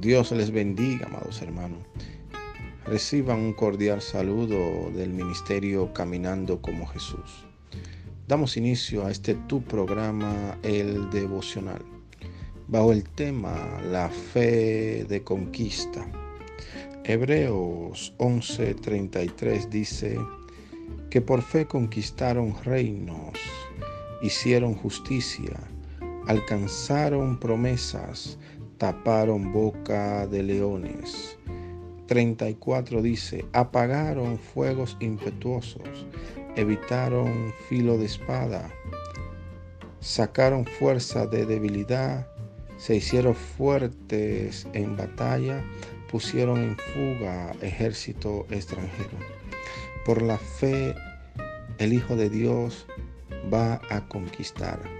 Dios les bendiga, amados hermanos. Reciban un cordial saludo del ministerio Caminando como Jesús. Damos inicio a este tu programa, el devocional, bajo el tema La fe de conquista. Hebreos 11:33 dice que por fe conquistaron reinos, hicieron justicia, alcanzaron promesas, taparon boca de leones. 34 dice, apagaron fuegos impetuosos, evitaron filo de espada, sacaron fuerza de debilidad, se hicieron fuertes en batalla, pusieron en fuga ejército extranjero. Por la fe, el Hijo de Dios va a conquistar.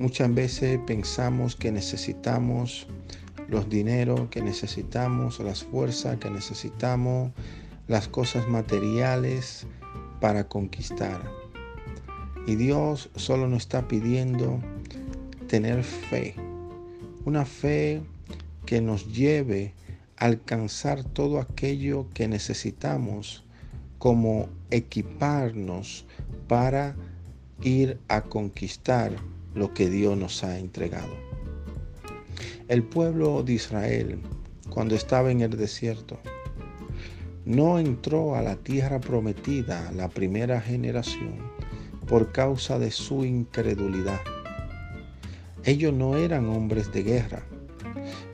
Muchas veces pensamos que necesitamos los dineros, que necesitamos las fuerzas, que necesitamos las cosas materiales para conquistar. Y Dios solo nos está pidiendo tener fe, una fe que nos lleve a alcanzar todo aquello que necesitamos como equiparnos para ir a conquistar lo que Dios nos ha entregado. El pueblo de Israel, cuando estaba en el desierto, no entró a la tierra prometida la primera generación por causa de su incredulidad. Ellos no eran hombres de guerra.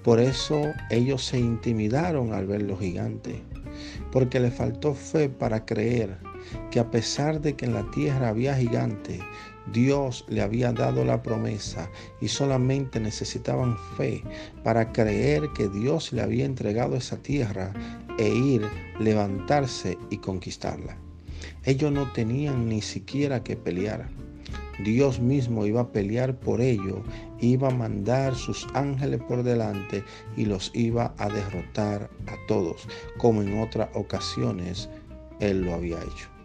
Por eso ellos se intimidaron al ver los gigantes, porque le faltó fe para creer que a pesar de que en la tierra había gigantes, Dios le había dado la promesa y solamente necesitaban fe para creer que Dios le había entregado esa tierra e ir, levantarse y conquistarla. Ellos no tenían ni siquiera que pelear. Dios mismo iba a pelear por ello, iba a mandar sus ángeles por delante y los iba a derrotar a todos, como en otras ocasiones Él lo había hecho.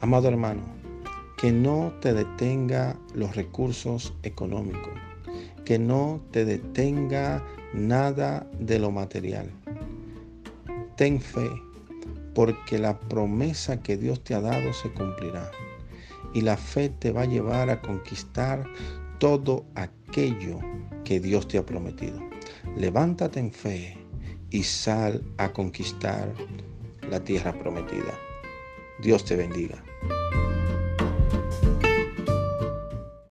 Amado hermano, que no te detenga los recursos económicos, que no te detenga nada de lo material. Ten fe, porque la promesa que Dios te ha dado se cumplirá. Y la fe te va a llevar a conquistar todo aquello que Dios te ha prometido. Levántate en fe y sal a conquistar la tierra prometida. Dios te bendiga.